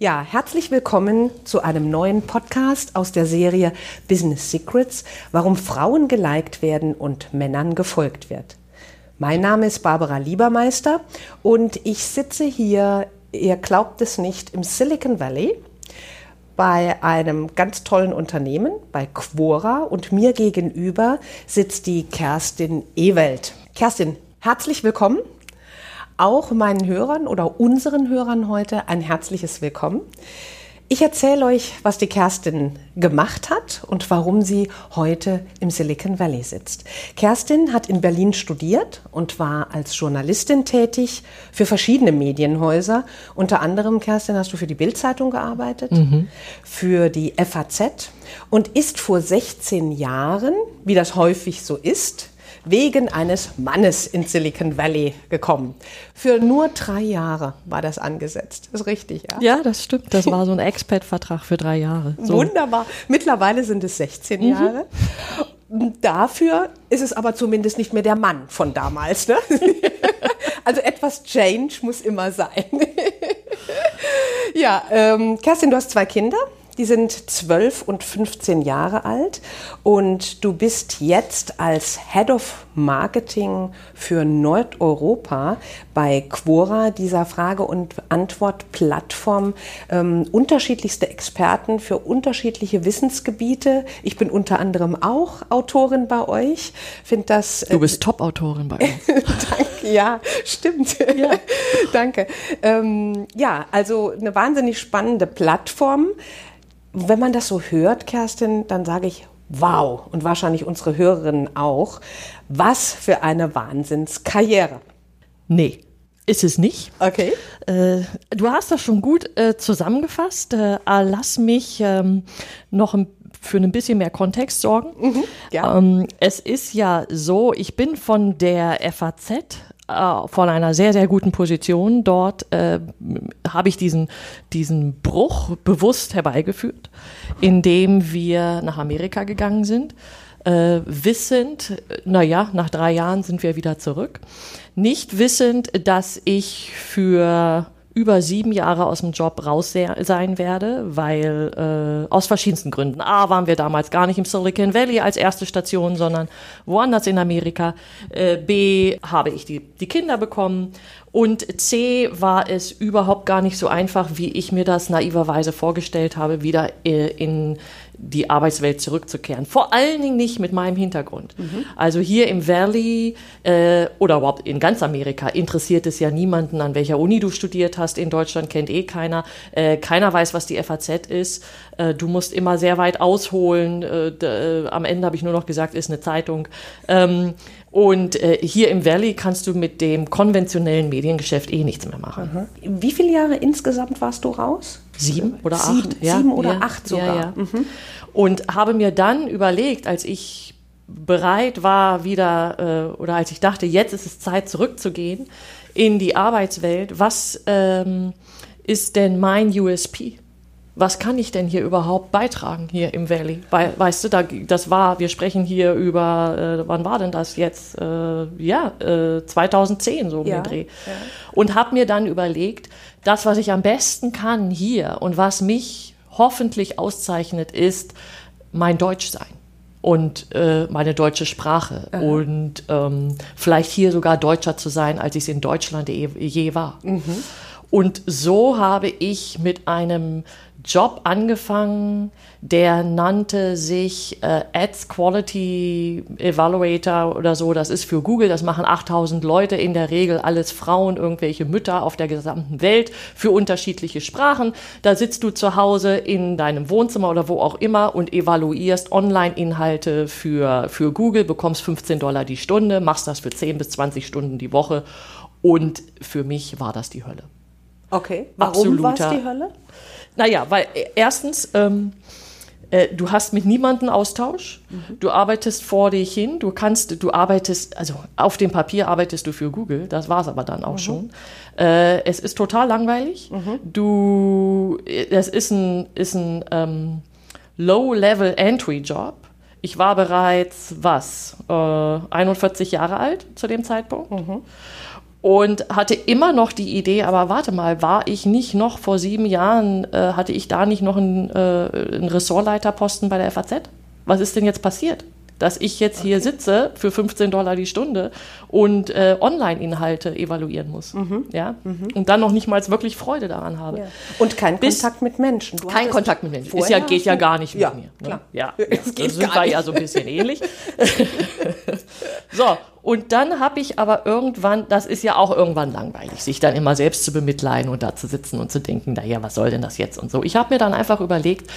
Ja, herzlich willkommen zu einem neuen Podcast aus der Serie Business Secrets, warum Frauen geliked werden und Männern gefolgt wird. Mein Name ist Barbara Liebermeister und ich sitze hier, ihr glaubt es nicht, im Silicon Valley bei einem ganz tollen Unternehmen, bei Quora und mir gegenüber sitzt die Kerstin Ewelt. Kerstin, herzlich willkommen auch meinen Hörern oder unseren Hörern heute ein herzliches Willkommen. Ich erzähle euch, was die Kerstin gemacht hat und warum sie heute im Silicon Valley sitzt. Kerstin hat in Berlin studiert und war als Journalistin tätig für verschiedene Medienhäuser. Unter anderem, Kerstin, hast du für die Bildzeitung gearbeitet, mhm. für die FAZ und ist vor 16 Jahren, wie das häufig so ist, wegen eines Mannes in Silicon Valley gekommen. Für nur drei Jahre war das angesetzt. Das ist richtig, ja? Ja, das stimmt. Das war so ein Expat-Vertrag für drei Jahre. So. Wunderbar. Mittlerweile sind es 16 mhm. Jahre. Dafür ist es aber zumindest nicht mehr der Mann von damals. Ne? also etwas Change muss immer sein. ja, ähm, Kerstin, du hast zwei Kinder. Die sind 12 und 15 Jahre alt und du bist jetzt als Head of Marketing für Nordeuropa bei Quora, dieser Frage- und Antwort-Plattform. Ähm, unterschiedlichste Experten für unterschiedliche Wissensgebiete. Ich bin unter anderem auch Autorin bei euch. Find das, äh, du bist Top-Autorin bei uns. Danke, ja, stimmt. Ja. Danke. Ähm, ja, also eine wahnsinnig spannende Plattform wenn man das so hört, Kerstin, dann sage ich, wow, und wahrscheinlich unsere Hörerinnen auch, was für eine Wahnsinnskarriere. Nee. Ist es nicht. Okay. Äh, du hast das schon gut äh, zusammengefasst. Äh, lass mich ähm, noch ein, für ein bisschen mehr Kontext sorgen. Mhm, ja. ähm, es ist ja so, ich bin von der FAZ äh, von einer sehr, sehr guten Position dort äh, habe ich diesen, diesen Bruch bewusst herbeigeführt, indem wir nach Amerika gegangen sind, äh, wissend, naja, nach drei Jahren sind wir wieder zurück, nicht wissend, dass ich für über sieben Jahre aus dem Job raus sein werde, weil äh, aus verschiedensten Gründen. A, waren wir damals gar nicht im Silicon Valley als erste Station, sondern woanders in Amerika. Äh, B, habe ich die, die Kinder bekommen. Und C, war es überhaupt gar nicht so einfach, wie ich mir das naiverweise vorgestellt habe, wieder äh, in die Arbeitswelt zurückzukehren. Vor allen Dingen nicht mit meinem Hintergrund. Mhm. Also hier im Valley äh, oder überhaupt in ganz Amerika interessiert es ja niemanden, an welcher Uni du studiert hast. In Deutschland kennt eh keiner. Äh, keiner weiß, was die FAZ ist. Äh, du musst immer sehr weit ausholen. Äh, äh, am Ende habe ich nur noch gesagt, ist eine Zeitung. Ähm, und äh, hier im Valley kannst du mit dem konventionellen Mediengeschäft eh nichts mehr machen. Mhm. Wie viele Jahre insgesamt warst du raus? Sieben oder sieben, acht. Ja, sieben oder ja, acht sogar. Ja, mhm. Und habe mir dann überlegt, als ich bereit war, wieder, äh, oder als ich dachte, jetzt ist es Zeit zurückzugehen in die Arbeitswelt, was ähm, ist denn mein USP? Was kann ich denn hier überhaupt beitragen hier im Valley? Weil, weißt du, da, das war, wir sprechen hier über, äh, wann war denn das jetzt? Äh, ja, äh, 2010 so um ja, den Dreh. Ja. Und habe mir dann überlegt, das, was ich am besten kann hier und was mich hoffentlich auszeichnet, ist mein Deutschsein und äh, meine deutsche Sprache Aha. und ähm, vielleicht hier sogar deutscher zu sein, als ich es in Deutschland je, je war. Mhm. Und so habe ich mit einem Job angefangen, der nannte sich äh, Ads Quality Evaluator oder so. Das ist für Google, das machen 8000 Leute, in der Regel alles Frauen, irgendwelche Mütter auf der gesamten Welt für unterschiedliche Sprachen. Da sitzt du zu Hause in deinem Wohnzimmer oder wo auch immer und evaluierst Online-Inhalte für, für Google, bekommst 15 Dollar die Stunde, machst das für 10 bis 20 Stunden die Woche und für mich war das die Hölle. Okay, warum war es die Hölle? Naja, weil äh, erstens, ähm, Äh, du hast mit niemandem Austausch. Mhm. Du arbeitest vor dich hin. Du kannst, du arbeitest, also auf dem Papier arbeitest du für Google. Das war es aber dann auch mhm. schon. Äh, es ist total langweilig. Mhm. Du, es ist ein, ist ein ähm, Low-Level-Entry-Job. Ich war bereits, was, äh, 41 Jahre alt zu dem Zeitpunkt. Mhm und hatte immer noch die Idee, aber warte mal, war ich nicht noch vor sieben Jahren, äh, hatte ich da nicht noch einen, äh, einen Ressortleiterposten bei der FAZ? Was ist denn jetzt passiert? dass ich jetzt hier sitze für 15 Dollar die Stunde und äh, Online-Inhalte evaluieren muss. Mhm. Ja? Mhm. Und dann noch nicht mal wirklich Freude daran habe. Ja. Und kein Bis, Kontakt mit Menschen. Du kein Kontakt mit Menschen. Ist ja, geht ja gar nicht ja, mit mir. Ne? Klar. Ja, es geht sind wir ja so ein bisschen ähnlich. so, und dann habe ich aber irgendwann, das ist ja auch irgendwann langweilig, sich dann immer selbst zu bemitleiden und da zu sitzen und zu denken, naja, was soll denn das jetzt und so. Ich habe mir dann einfach überlegt,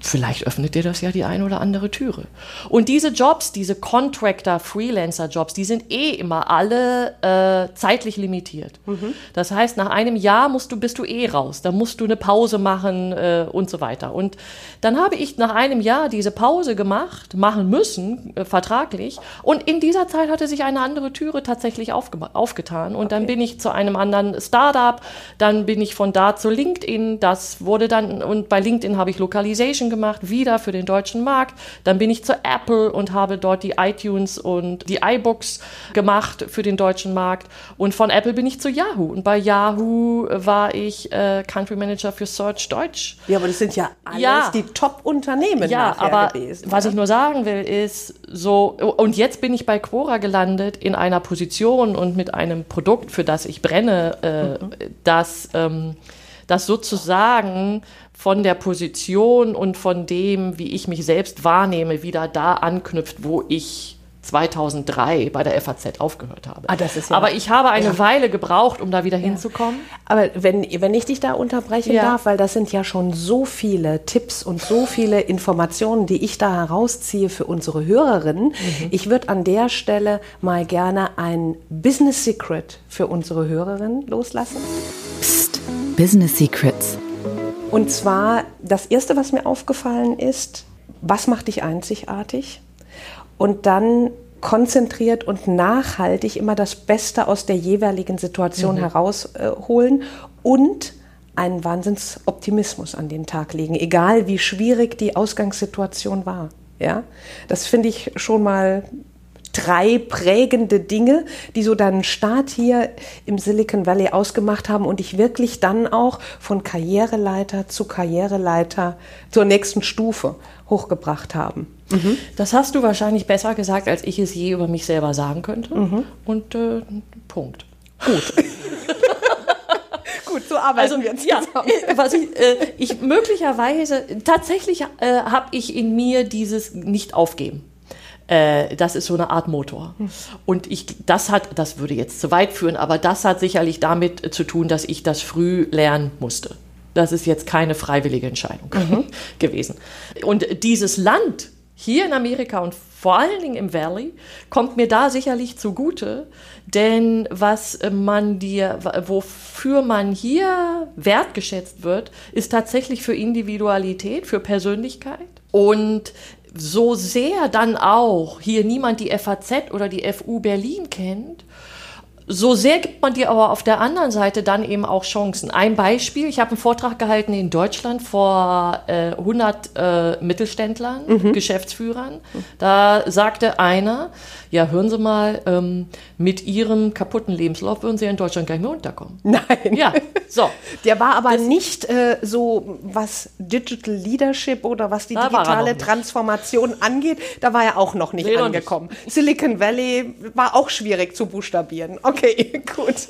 vielleicht öffnet dir das ja die eine oder andere Türe. Und diese Jobs, diese Contractor, Freelancer-Jobs, die sind eh immer alle äh, zeitlich limitiert. Mhm. Das heißt, nach einem Jahr musst du, bist du eh raus. Da musst du eine Pause machen äh, und so weiter. Und dann habe ich nach einem Jahr diese Pause gemacht, machen müssen, äh, vertraglich. Und in dieser Zeit hatte sich eine andere Türe tatsächlich aufgetan. Und okay. dann bin ich zu einem anderen Startup, dann bin ich von da zu LinkedIn. Das wurde dann, und bei LinkedIn habe ich Localization gemacht, wieder für den deutschen Markt. Dann bin ich zu Apple und habe dort die iTunes und die iBooks gemacht für den deutschen Markt. Und von Apple bin ich zu Yahoo. Und bei Yahoo war ich äh, Country Manager für Search Deutsch. Ja, aber das sind ja alles ja. die Top-Unternehmen. Ja, aber gewesen, was ich nur sagen will, ist so, und jetzt bin ich bei Quora gelandet in einer Position und mit einem Produkt, für das ich brenne, äh, mhm. das, ähm, das sozusagen von der Position und von dem, wie ich mich selbst wahrnehme, wieder da anknüpft, wo ich 2003 bei der FAZ aufgehört habe. Ah, das ist ja, Aber ich habe eine ja. Weile gebraucht, um da wieder ja. hinzukommen. Aber wenn, wenn ich dich da unterbrechen ja. darf, weil das sind ja schon so viele Tipps und so viele Informationen, die ich da herausziehe für unsere Hörerinnen. Mhm. Ich würde an der Stelle mal gerne ein Business Secret für unsere Hörerinnen loslassen. Psst, Business Secrets und zwar, das Erste, was mir aufgefallen ist, was macht dich einzigartig? Und dann konzentriert und nachhaltig immer das Beste aus der jeweiligen Situation mhm. herausholen und einen Wahnsinnsoptimismus an den Tag legen, egal wie schwierig die Ausgangssituation war. Ja, das finde ich schon mal drei prägende Dinge, die so deinen Start hier im Silicon Valley ausgemacht haben und dich wirklich dann auch von Karriereleiter zu Karriereleiter zur nächsten Stufe hochgebracht haben. Mhm. Das hast du wahrscheinlich besser gesagt, als ich es je über mich selber sagen könnte. Mhm. Und äh, Punkt. Gut. Gut, so arbeiten also, wir jetzt ja, äh, was ich, äh, ich möglicherweise, tatsächlich äh, habe ich in mir dieses Nicht-Aufgeben. Äh, das ist so eine Art Motor. Und ich, das hat, das würde jetzt zu weit führen, aber das hat sicherlich damit zu tun, dass ich das früh lernen musste. Das ist jetzt keine freiwillige Entscheidung mhm. gewesen. Und dieses Land hier in Amerika und vor allen Dingen im Valley kommt mir da sicherlich zugute, denn was man dir, wofür man hier wertgeschätzt wird, ist tatsächlich für Individualität, für Persönlichkeit. Und so sehr dann auch hier niemand die FAZ oder die FU Berlin kennt, so sehr gibt man dir aber auf der anderen Seite dann eben auch Chancen. Ein Beispiel, ich habe einen Vortrag gehalten in Deutschland vor äh, 100 äh, Mittelständlern, mhm. Geschäftsführern. Da sagte einer, ja, hören Sie mal, ähm, mit Ihrem kaputten Lebenslauf würden Sie in Deutschland gar nicht mehr unterkommen. Nein. Ja, so. Der war aber das nicht äh, so, was Digital Leadership oder was die digitale Transformation angeht, da war er auch noch nicht nee, angekommen. Nicht. Silicon Valley war auch schwierig zu buchstabieren. Okay, gut.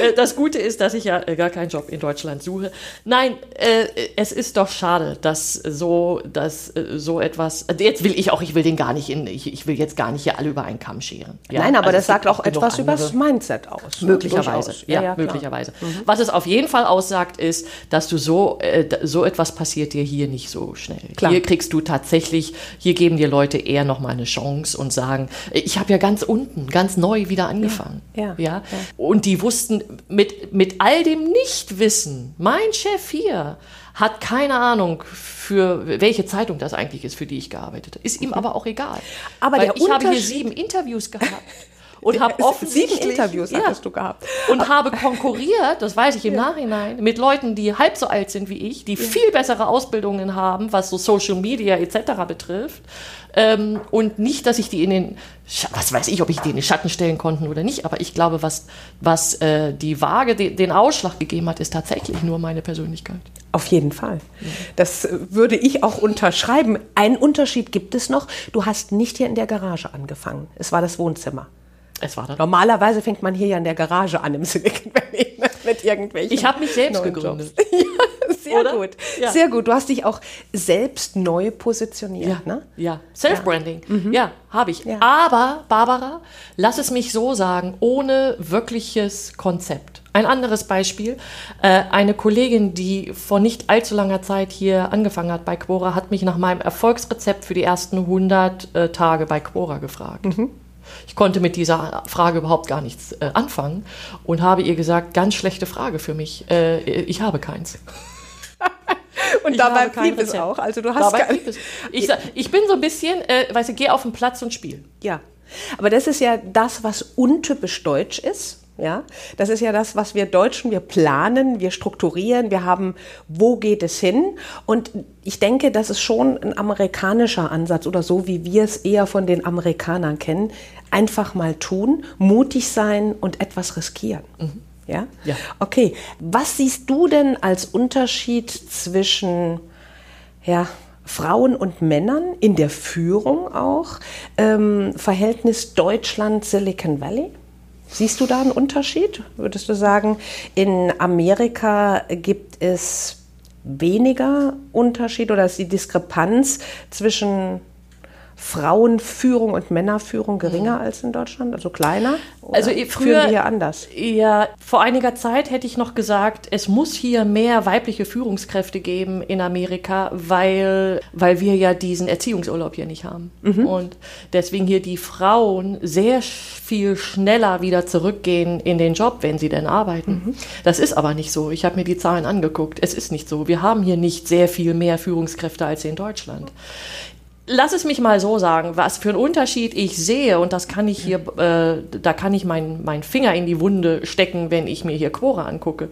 Äh, das Gute ist, dass ich ja äh, gar keinen Job in Deutschland suche. Nein, äh, es ist doch schade, dass so, dass so etwas, jetzt will ich auch, ich will den gar nicht in, ich, will jetzt gar nicht hier alle über einen Kamm scheren. Ja? Nein, aber also das sagt auch etwas über das Mindset aus. Möglicherweise, ja, ja, möglicherweise. Mhm. Was es auf jeden Fall aussagt, ist, dass du so, so etwas passiert dir hier nicht so schnell. Klar. Hier kriegst du tatsächlich, hier geben dir Leute eher nochmal eine Chance und sagen, ich habe ja ganz unten, ganz neu wieder angefangen. Ja. ja. ja. Und die wussten mit, mit all dem Nichtwissen, mein Chef hier, hat keine Ahnung, für welche Zeitung das eigentlich ist, für die ich gearbeitet habe. Ist ihm aber auch egal. Aber Weil der ich habe hier sieben Interviews gehabt. Und habe Sieben offensichtlich Interviews ja, hattest du gehabt. und habe konkurriert, das weiß ich im Nachhinein, mit Leuten, die halb so alt sind wie ich, die viel bessere Ausbildungen haben, was so Social Media etc. betrifft. Ähm, und nicht, dass ich die in den, was weiß ich, ob ich die in den Schatten stellen konnten oder nicht, aber ich glaube, was, was äh, die Waage, de, den Ausschlag gegeben hat, ist tatsächlich nur meine Persönlichkeit. Auf jeden Fall. Das würde ich auch unterschreiben. Einen Unterschied gibt es noch. Du hast nicht hier in der Garage angefangen. Es war das Wohnzimmer. Es war dann. Normalerweise fängt man hier ja in der Garage an im Silicon Valley ne, mit irgendwelchen. Ich habe mich selbst gegründet. Ja, sehr Oder? gut. Ja. Sehr gut. Du hast dich auch selbst neu positioniert. Ne? Ja, Self-Branding. Ja, habe ich. Ja. Aber, Barbara, lass es mich so sagen, ohne wirkliches Konzept. Ein anderes Beispiel. Äh, eine Kollegin, die vor nicht allzu langer Zeit hier angefangen hat bei Quora, hat mich nach meinem Erfolgsrezept für die ersten 100 äh, Tage bei Quora gefragt. Ich konnte mit dieser Frage überhaupt gar nichts äh, anfangen und habe ihr gesagt, ganz schlechte Frage für mich. Äh, ich habe keins. Und Ich dabei blieb es auch. Also du hast Dabei. Ich, sag- ich bin so ein bisschen, äh, weißt du, geh auf den Platz und spiel. Ja, aber das ist ja das, was untypisch deutsch ist. Ja, das ist ja das, was wir Deutschen, wir planen, wir strukturieren, wir haben, wo geht es hin? Und ich denke, das ist schon ein amerikanischer Ansatz oder so, wie wir es eher von den Amerikanern kennen. Einfach mal tun, mutig sein und etwas riskieren. Ja? Ja. Okay. Was siehst du denn als Unterschied zwischen ja, Frauen und Männern in der Führung auch. Ähm, Verhältnis Deutschland-Silicon Valley. Siehst du da einen Unterschied? Würdest du sagen, in Amerika gibt es weniger Unterschied oder ist die Diskrepanz zwischen Frauenführung und Männerführung geringer als in Deutschland, also kleiner? Also, früher- hier anders. Ja, vor einiger Zeit hätte ich noch gesagt, es muss hier mehr weibliche Führungskräfte geben in Amerika, weil, weil wir ja diesen Erziehungsurlaub hier nicht haben. Und deswegen hier die Frauen sehr viel schneller wieder zurückgehen in den Job, wenn sie denn arbeiten. Das ist aber nicht so. Ich habe mir die Zahlen angeguckt. Es ist nicht so. Wir haben hier nicht sehr viel mehr Führungskräfte als in Deutschland. Lass es mich mal so sagen, was für einen Unterschied ich sehe, und das kann ich hier, äh, da kann ich meinen mein Finger in die Wunde stecken, wenn ich mir hier Quora angucke.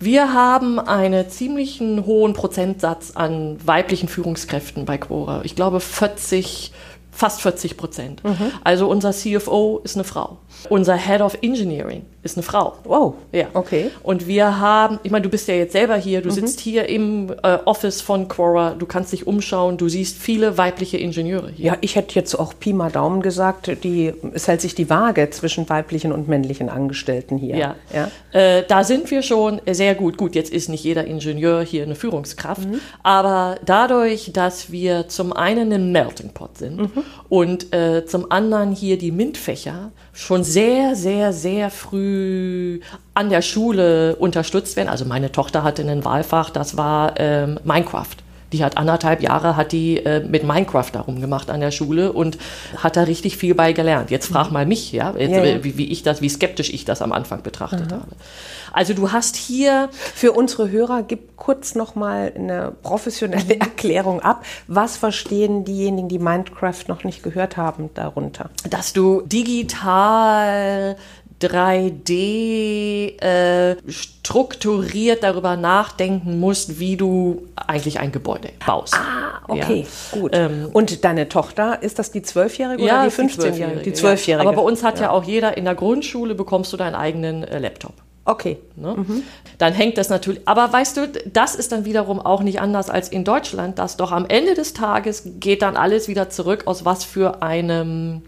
Wir haben einen ziemlichen hohen Prozentsatz an weiblichen Führungskräften bei Quora. Ich glaube 40, fast 40 Prozent. Also unser CFO ist eine Frau. Unser Head of Engineering ist eine Frau. Wow. Ja. Okay. Und wir haben, ich meine, du bist ja jetzt selber hier, du sitzt hier im äh, Office von Quora, du kannst dich umschauen, du siehst viele weibliche Ingenieure hier. Ja, ich hätte jetzt auch Pi mal Daumen gesagt, die, es hält sich die Waage zwischen weiblichen und männlichen Angestellten hier. Ja, ja? Äh, da sind wir schon sehr gut. Gut, jetzt ist nicht jeder Ingenieur hier eine Führungskraft, aber dadurch, dass wir zum einen ein Melting Pot sind und äh, zum anderen hier die MINT-Fächer schon sehr, sehr, sehr früh an der Schule unterstützt werden. Also meine Tochter hatte ein Wahlfach, das war ähm, Minecraft. Die hat anderthalb Jahre hat die äh, mit Minecraft darum gemacht an der Schule und hat da richtig viel bei gelernt. Jetzt frag mal mich, ja, jetzt, Ja, ja. Wie, wie ich das, wie skeptisch ich das am Anfang betrachtet habe. Also du hast hier Für unsere Hörer gib kurz noch mal eine professionelle Erklärung ab. Was verstehen diejenigen, die Minecraft noch nicht gehört haben, darunter? dass du digital 3D äh, strukturiert darüber nachdenken musst, wie du eigentlich ein Gebäude baust. Ah, okay, gut. Ähm, Und deine Tochter, ist das die Zwölfjährige oder die ist 15-Jährige? Die Zwölfjährige. Aber bei uns hat ja. auch jeder in der Grundschule bekommst du deinen eigenen äh, Laptop. Okay. Ne? Dann hängt das natürlich. Aber weißt du, das ist dann wiederum auch nicht anders als in Deutschland, dass doch am Ende des Tages geht dann alles wieder zurück, aus was für einem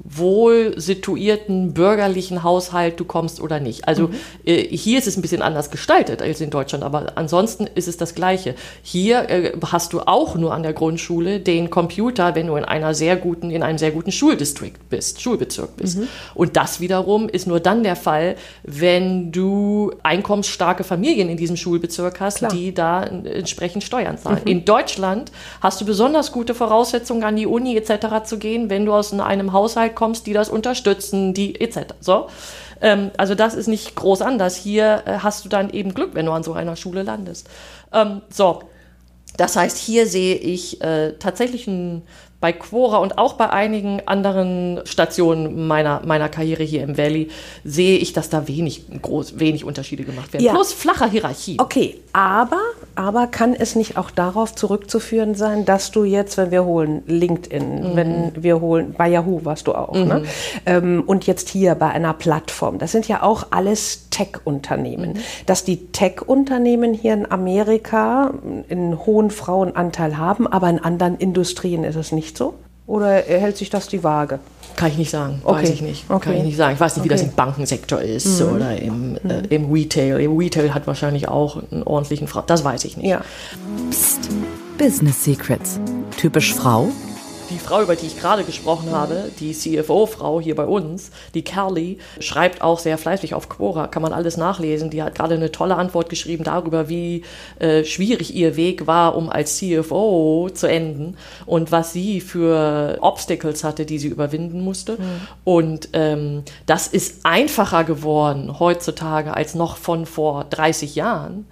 wohl situierten bürgerlichen Haushalt du kommst oder nicht. Also äh, hier ist es ein bisschen anders gestaltet als in Deutschland, aber ansonsten ist es das Gleiche. Hier äh, hast du auch nur an der Grundschule den Computer, wenn du in einer sehr guten, in einem sehr guten Schuldistrikt bist, Schulbezirk bist. Und das wiederum ist nur dann der Fall, wenn du einkommensstarke Familien in diesem Schulbezirk hast, Klar. die da entsprechend Steuern zahlen. In Deutschland hast du besonders gute Voraussetzungen, an die Uni etc. zu gehen, wenn du aus einem Haushalt Umfeld kommst, die das unterstützen, die etc. So. Ähm, also das ist nicht groß anders. Hier äh, hast du dann eben Glück, wenn du an so einer Schule landest. Ähm, so, das heißt, hier sehe ich äh, tatsächlich ein bei Quora und auch bei einigen anderen Stationen meiner, meiner Karriere hier im Valley sehe ich, dass da wenig, groß, wenig Unterschiede gemacht werden. Ja. Plus flacher Hierarchie. Okay, aber, aber kann es nicht auch darauf zurückzuführen sein, dass du jetzt, wenn wir holen LinkedIn, wenn wir holen, bei Yahoo warst du auch, ne? Ähm, und jetzt hier bei einer Plattform, das sind ja auch alles Tech-Unternehmen, dass die Tech-Unternehmen hier in Amerika einen hohen Frauenanteil haben, aber in anderen Industrien ist es nicht so? Oder hält sich das die Waage? Kann ich nicht sagen, Okay. weiß ich nicht. Kann Okay. ich nicht sagen. Ich weiß nicht, wie das Okay. im Bankensektor ist oder im, äh, im Retail. Im Retail hat wahrscheinlich auch einen ordentlichen Frau. Das weiß ich nicht. Ja. Psst. Business Secrets. Typisch Frau? Die Frau, über die ich gerade gesprochen habe, die CFO-Frau hier bei uns, die Carly, schreibt auch sehr fleißig auf Quora, kann man alles nachlesen. Die hat gerade eine tolle Antwort geschrieben darüber, wie äh, schwierig ihr Weg war, um als CFO zu enden und was sie für Obstacles hatte, die sie überwinden musste. Und ähm, das ist einfacher geworden heutzutage als noch von vor 30 Jahren,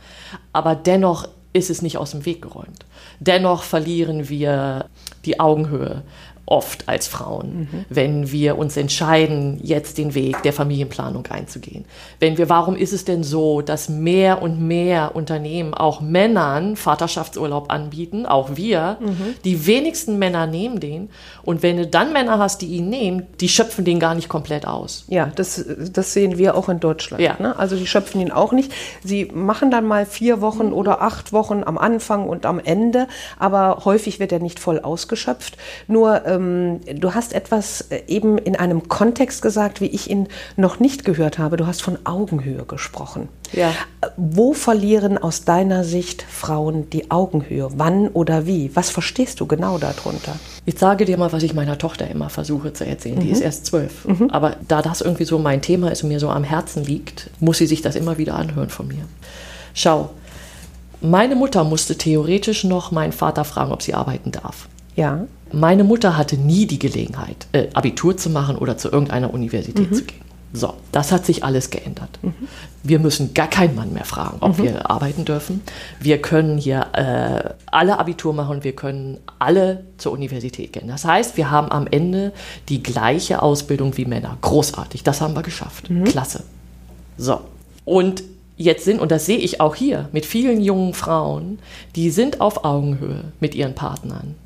aber dennoch ist es nicht aus dem Weg geräumt. Dennoch verlieren wir die Augenhöhe oft als Frauen, wenn wir uns entscheiden, jetzt den Weg der Familienplanung einzugehen. Wenn wir, warum ist es denn so, dass mehr und mehr Unternehmen auch Männern Vaterschaftsurlaub anbieten, auch wir, die wenigsten Männer nehmen den und wenn du dann Männer hast, die ihn nehmen, die schöpfen den gar nicht komplett aus. Ja, das, das sehen wir auch in Deutschland. Ja. Ne? Also die schöpfen ihn auch nicht. Sie machen dann mal vier Mhm. Wochen oder acht Wochen am Anfang und am Ende, aber häufig wird er nicht voll ausgeschöpft. Nur ähm, du hast etwas äh, eben in einem Kontext gesagt, wie ich ihn noch nicht gehört habe. Du hast von Augenhöhe gesprochen. Ja. Wo verlieren aus deiner Sicht Frauen die Augenhöhe? Wann oder wie? Was verstehst du genau darunter? Ich sage dir mal, was ich meiner Tochter immer versuche zu erzählen. Die ist erst zwölf. Aber da das irgendwie so mein Thema ist und mir so am Herzen liegt, muss sie sich das immer wieder anhören von mir. Schau, meine Mutter musste theoretisch noch meinen Vater fragen, ob sie arbeiten darf. Ja. Meine Mutter hatte nie die Gelegenheit, äh, Abitur zu machen oder zu irgendeiner Universität zu gehen. So, das hat sich alles geändert. Wir müssen gar keinen Mann mehr fragen, ob wir arbeiten dürfen. Wir können hier äh, alle Abitur machen, wir können alle zur Universität gehen. Das heißt, wir haben am Ende die gleiche Ausbildung wie Männer. Großartig, das haben wir geschafft. Klasse. So, und jetzt sind, und das sehe ich auch hier mit vielen jungen Frauen, die sind auf Augenhöhe mit ihren Partnern.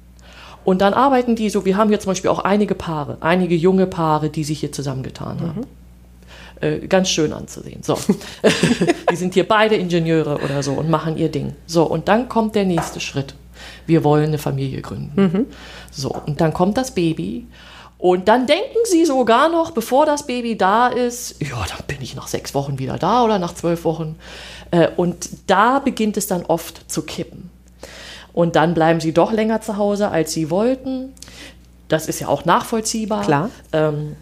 Und dann arbeiten die so, wir haben hier zum Beispiel auch einige Paare, einige junge Paare, die sich hier zusammengetan haben. Äh, ganz schön anzusehen. So. die sind hier beide Ingenieure oder so und machen ihr Ding. So, und dann kommt der nächste Schritt. Wir wollen eine Familie gründen. So, und dann kommt das Baby. Und dann denken sie sogar noch, bevor das Baby da ist, ja, dann bin ich nach sechs Wochen wieder da oder nach zwölf Wochen. Äh, Und da beginnt es dann oft zu kippen. Und dann bleiben sie doch länger zu Hause, als sie wollten. Das ist ja auch nachvollziehbar. Klar. Ähm,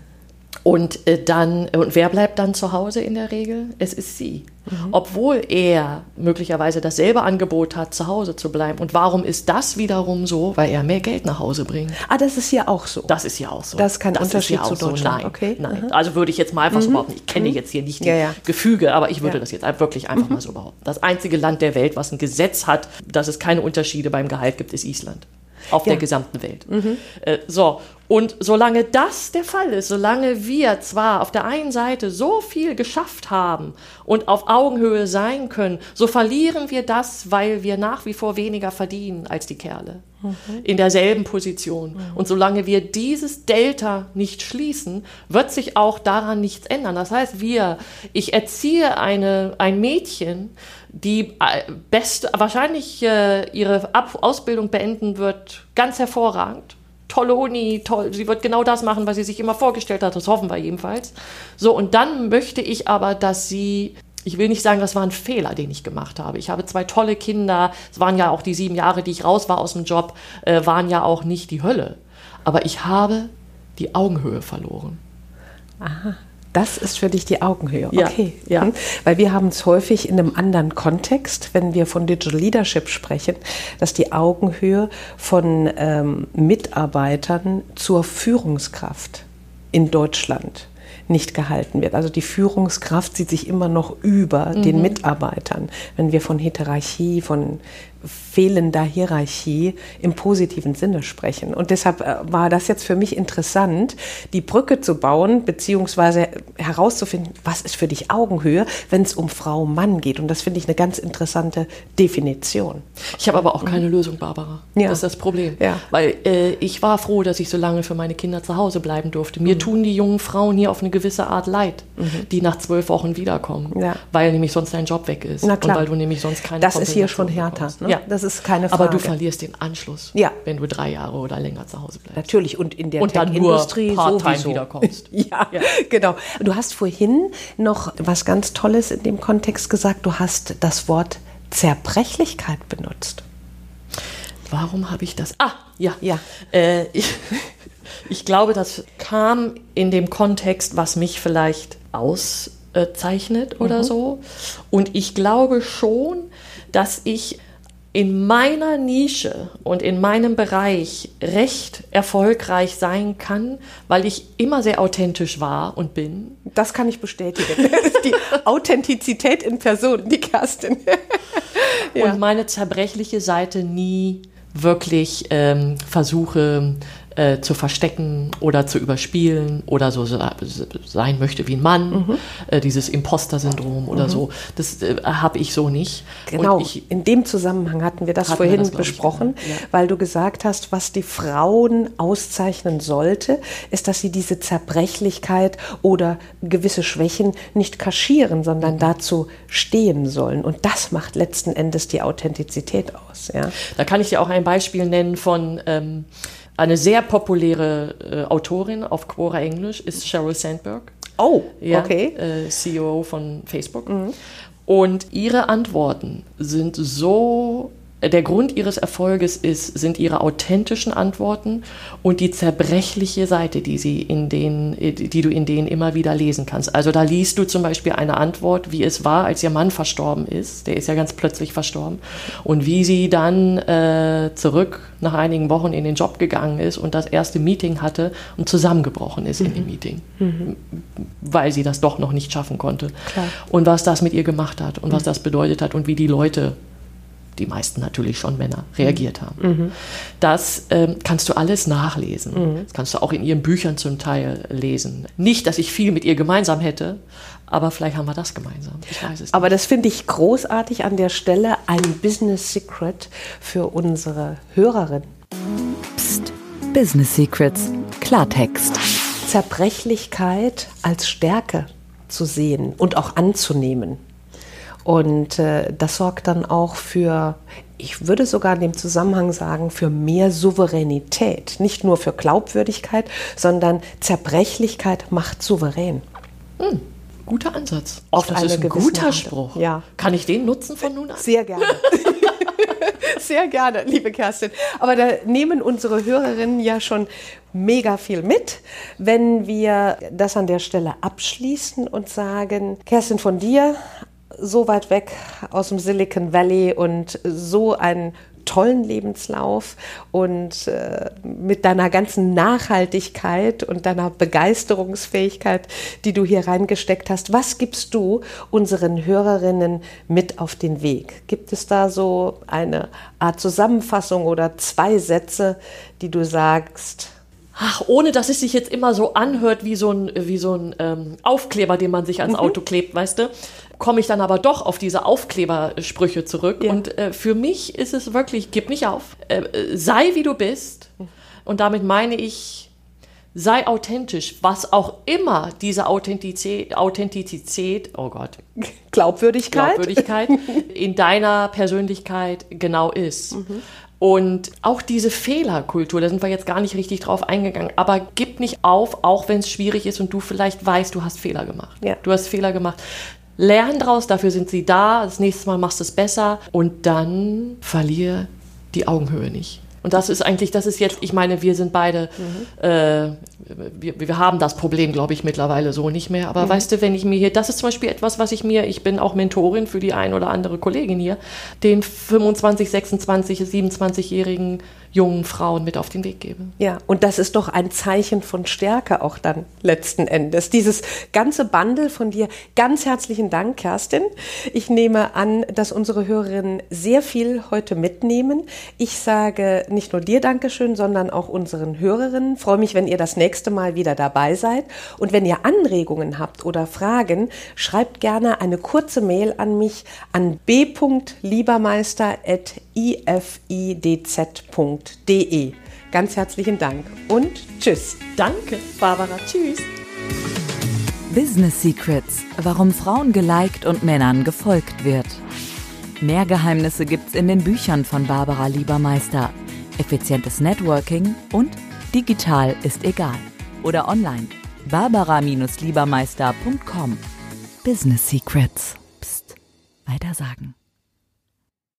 und äh, dann, und wer bleibt dann zu Hause in der Regel? Es ist sie. Obwohl er möglicherweise dasselbe Angebot hat, zu Hause zu bleiben. Und warum ist das wiederum so? Weil er mehr Geld nach Hause bringt. Ah, das ist hier auch so. Das ist ja auch so. Das ist kein ist Unterschied ja zu auch so. Deutschland. Nein, Okay. nein. Mhm. Also würde ich jetzt mal einfach so behaupten. Ich kenne jetzt hier nicht die Ja, ja. Gefüge, aber ich würde Ja. das jetzt wirklich einfach mal so behaupten. Das einzige Land der Welt, was ein Gesetz hat, dass es keine Unterschiede beim Gehalt gibt, ist Island. Auf Ja. der gesamten Welt. Äh, so. Und solange das der Fall ist, solange wir zwar auf der einen Seite so viel geschafft haben und auf Augenhöhe sein können, so verlieren wir das, weil wir nach wie vor weniger verdienen als die Kerle. In derselben Position. Und solange wir dieses Delta nicht schließen, wird sich auch daran nichts ändern. Das heißt, wir, ich erziehe eine, ein Mädchen, die äh, best, wahrscheinlich äh, ihre Ab Ausbildung beenden wird, ganz hervorragend. Tolle Uni, toll, sie wird genau das machen, was sie sich immer vorgestellt hat, das hoffen wir jedenfalls. So, und dann möchte ich aber, dass sie, ich will nicht sagen, das war ein Fehler, den ich gemacht habe. Ich habe zwei tolle Kinder, es waren ja auch die sieben Jahre, die ich raus war aus dem Job, äh, waren ja auch nicht die Hölle. Aber ich habe die Augenhöhe verloren. Das ist für dich die Augenhöhe. Ja, Okay. ja. Mhm. Weil wir haben es häufig in einem anderen Kontext, wenn wir von Digital Leadership sprechen, dass die Augenhöhe von ähm, Mitarbeitern zur Führungskraft in Deutschland nicht gehalten wird. Also die Führungskraft sieht sich immer noch über mhm. den Mitarbeitern, wenn wir von Hierarchie, von fehlender Hierarchie im positiven Sinne sprechen. Und deshalb äh, war das jetzt für mich interessant, die Brücke zu bauen, beziehungsweise herauszufinden, was ist für dich Augenhöhe, wenn es um Frau, Mann geht. Und das finde ich eine ganz interessante Definition. Ich habe aber auch keine Lösung, Barbara. Ja. Das ist das Problem. Ja. Weil äh, ich war froh, dass ich so lange für meine Kinder zu Hause bleiben durfte. Mir mhm. tun die jungen Frauen hier auf eine gewisse Art leid, mhm. die nach zwölf Wochen wiederkommen, ja. weil nämlich sonst dein Job weg ist. Und weil du nämlich sonst keine Das ist hier schon härter. Ne? Ja. Das ist keine Frage. Aber du verlierst den Anschluss, ja. wenn du drei Jahre oder länger zu Hause bleibst. Natürlich und in der und dann Industrie sowieso. wiederkommst. ja, ja, genau. Du hast vorhin noch was ganz Tolles in dem Kontext gesagt. Du hast das Wort Zerbrechlichkeit benutzt. Warum habe ich das? Ah, ja, ja. Äh, ich, ich glaube, das kam in dem Kontext, was mich vielleicht auszeichnet oder mhm. so. Und ich glaube schon, dass ich in meiner Nische und in meinem Bereich recht erfolgreich sein kann, weil ich immer sehr authentisch war und bin. Das kann ich bestätigen. Das ist die Authentizität in Person, die Kerstin. ja. Und meine zerbrechliche Seite nie wirklich ähm, versuche äh, zu verstecken oder zu überspielen oder so sein möchte wie ein Mann, mhm. äh, dieses Imposter-Syndrom oder mhm. so. Das äh, habe ich so nicht. Genau, ich, in dem Zusammenhang hatten wir das vorhin wir das, besprochen, ich, ja. weil du gesagt hast, was die Frauen auszeichnen sollte, ist, dass sie diese Zerbrechlichkeit oder gewisse Schwächen nicht kaschieren, sondern mhm. dazu stehen sollen. Und das macht letzten Endes die Authentizität aus. Ja? Da kann ich dir auch ein Beispiel nennen von ähm, eine sehr populäre äh, Autorin auf Quora Englisch ist Sheryl Sandberg. Oh, ja, okay. Äh, CEO von Facebook. Mhm. Und ihre Antworten sind so der Grund ihres Erfolges ist, sind ihre authentischen Antworten und die zerbrechliche Seite, die, sie in denen, die du in denen immer wieder lesen kannst. Also da liest du zum Beispiel eine Antwort, wie es war, als ihr Mann verstorben ist. Der ist ja ganz plötzlich verstorben. Und wie sie dann äh, zurück nach einigen Wochen in den Job gegangen ist und das erste Meeting hatte und zusammengebrochen ist mhm. in dem mhm. Meeting, mhm. weil sie das doch noch nicht schaffen konnte. Klar. Und was das mit ihr gemacht hat und mhm. was das bedeutet hat und wie die Leute die meisten natürlich schon Männer, reagiert haben. Mhm. Das ähm, kannst du alles nachlesen. Mhm. Das kannst du auch in ihren Büchern zum Teil lesen. Nicht, dass ich viel mit ihr gemeinsam hätte, aber vielleicht haben wir das gemeinsam. Ich weiß es nicht. Aber das finde ich großartig an der Stelle, ein Business Secret für unsere Hörerin. Psst, Business Secrets, Klartext. Zerbrechlichkeit als Stärke zu sehen und auch anzunehmen. Und äh, das sorgt dann auch für, ich würde sogar in dem Zusammenhang sagen, für mehr Souveränität. Nicht nur für Glaubwürdigkeit, sondern Zerbrechlichkeit macht souverän. Hm, guter Ansatz. Auf das ist ein guter Spruch. Ja. Kann ich den nutzen von nun an? Sehr gerne. Sehr gerne, liebe Kerstin. Aber da nehmen unsere Hörerinnen ja schon mega viel mit, wenn wir das an der Stelle abschließen und sagen, Kerstin, von dir so weit weg aus dem Silicon Valley und so einen tollen Lebenslauf und äh, mit deiner ganzen Nachhaltigkeit und deiner Begeisterungsfähigkeit, die du hier reingesteckt hast. Was gibst du unseren Hörerinnen mit auf den Weg? Gibt es da so eine Art Zusammenfassung oder zwei Sätze, die du sagst? Ach, ohne dass es sich jetzt immer so anhört wie so ein, wie so ein ähm, Aufkleber, den man sich ans mhm. Auto klebt, weißt du? Komme ich dann aber doch auf diese Aufklebersprüche zurück. Ja. Und äh, für mich ist es wirklich, gib nicht auf. Äh, sei wie du bist. Und damit meine ich, sei authentisch, was auch immer diese Authentizität, Authentizität oh Gott, Glaubwürdigkeit, Glaubwürdigkeit in deiner Persönlichkeit genau ist. Mhm. Und auch diese Fehlerkultur, da sind wir jetzt gar nicht richtig drauf eingegangen, aber gib nicht auf, auch wenn es schwierig ist und du vielleicht weißt, du hast Fehler gemacht. Ja. Du hast Fehler gemacht. Lern draus, dafür sind sie da. Das nächste Mal machst du es besser und dann verliere die Augenhöhe nicht. Und das ist eigentlich, das ist jetzt, ich meine, wir sind beide, mhm. äh, wir, wir, haben das Problem, glaube ich, mittlerweile so nicht mehr. Aber mhm. weißt du, wenn ich mir hier, das ist zum Beispiel etwas, was ich mir, ich bin auch Mentorin für die ein oder andere Kollegin hier, den 25, 26, 27-jährigen jungen Frauen mit auf den Weg gebe. Ja, und das ist doch ein Zeichen von Stärke auch dann letzten Endes. Dieses ganze Bundle von dir. Ganz herzlichen Dank, Kerstin. Ich nehme an, dass unsere Hörerinnen sehr viel heute mitnehmen. Ich sage nicht nur dir Dankeschön, sondern auch unseren Hörerinnen. Ich freue mich, wenn ihr das nächste Mal wieder dabei seid. Und wenn ihr Anregungen habt oder Fragen, schreibt gerne eine kurze Mail an mich an b.liebermeister.ifidz.de. Ganz herzlichen Dank und tschüss. Danke, Barbara. Tschüss. Business Secrets, warum Frauen geliked und Männern gefolgt wird. Mehr Geheimnisse gibt's in den Büchern von Barbara Liebermeister. Effizientes Networking und digital ist egal. Oder online. Barbara-Liebermeister.com. Business Secrets. Psst. Weiter sagen.